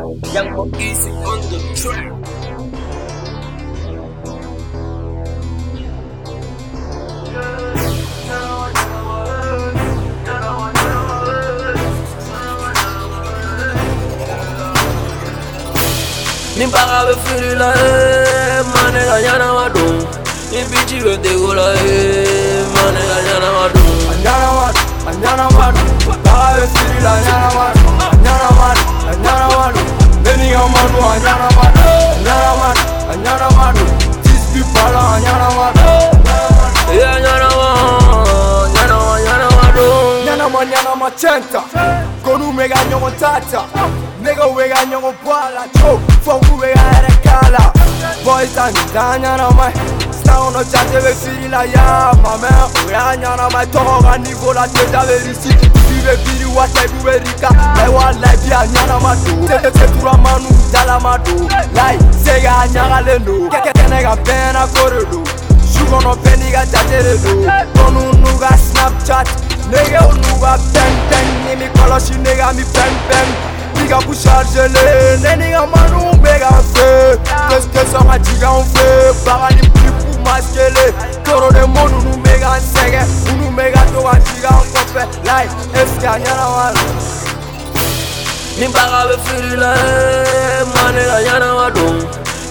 Young Mo Easy on the track. Nimpaka befirila eh, mane kanyana madum Nimpichi betegula eh, mane kanyana madum Anyana madu, anyana These people are anyana madu Yeah, nyana ma, nyana ma, nyana madum Nyana ma, nyana ma chenta Konu mega nyongo tata Nigga wega nyongo bwala Cho, fogu wega ere kala Boys and da nyana ma tagono tšate be fidila ya mamɛ o y'a ɲana ma tɔgɔ ka nivo la teta be risiki tubi be fidi wasaibu be rika laiwa laibi a ɲanama don seturamanu dalama don lai se k'a ɲagalen don kɛnɛ ka bɛɛna ko de don su kɔnɔ bɛɛ n'i ka jate de don tɔnu n'u ka snapchat negew n'u ka pɛnpɛn ni mi kɔlɔsi nega mi pɛnpɛn ka ku chargele ne ni ka manu bɛ ka fe kesɔn ka jiganw fe baga ni kɔfɛ lai eske a ɲɛnama don Nimpaka befirila eh, mane kanyana madum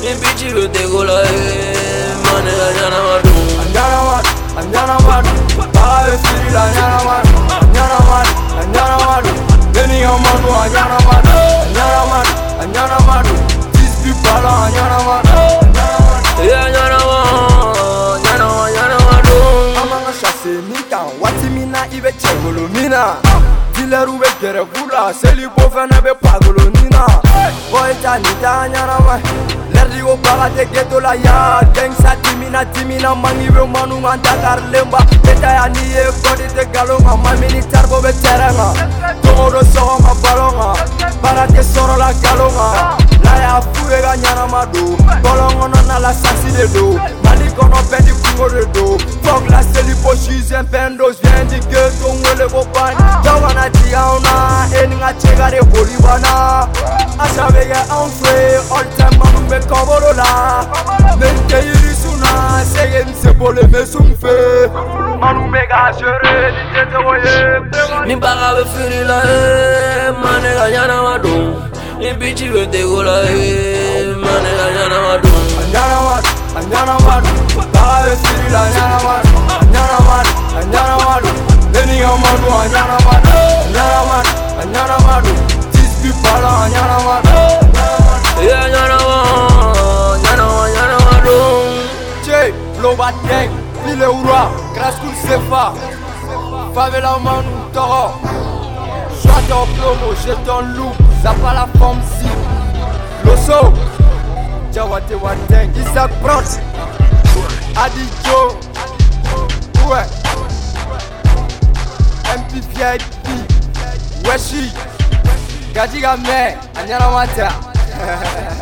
Nimpichi betegula eh, mane kanyana madum Anyanamadu, Anyanamadu, baga be firi la Anyanamadu, Anyanamadu, Anyanamadu, Beni Amadu, Anyanamadu, Anyanamadu, Anyanamadu, these people are Anyanamadu, Anyanamadu. Chasse min kan waati min na i bɛ cɛgolo min na dilɛriw bɛ gɛrɛfu la selibo fɛnɛ bɛ pagolo nin na bɔyi ta nin t'a ɲanama lɛridi ko baga tɛ geto la ya. Gɛngsa dimina dimina mangi bɛ manu kan dakarilen ba detaya n'i ye kɔdi tɛ galon kan mamini taribo bɛ tɛrɛn kan dogo do sɔgɔ ka balon kan baara tɛ sɔrɔ la galon kan n'a y'a fu ye ka ɲanama don bɔlɔn kɔnɔ na la sasi de don mali kɔnɔ bɛɛ di kungo de don fɔk la seli po sizɛn pɛndos vient di geto n wele ko ban dɔw kana jigi anw na e ni ka cɛ ka de boli banna asa bɛ kɛ anw fɛ all time manu bɛ kɔbolo la ne n tɛ yirisu na sege n se bole mɛ sun fɛ manu bɛ ka seere ni tɛ tɔgɔ ye Nimpaka befirila eh, mane kanyana madum anyana watu Bawe sirila anyana watu Anyana watu, anyana watu anyana watu Anyana anyana Yeah Che, bloba File ura, kraskul sefa Favela manu toro Soit en plomo, j'ai ton loup Ça pas la forme si. L'osso. Jawate Wateng, Isaac Brot, Adi Joe, Ouais, MP VIP, Weshi, Gadiga Me, Anyana Mata.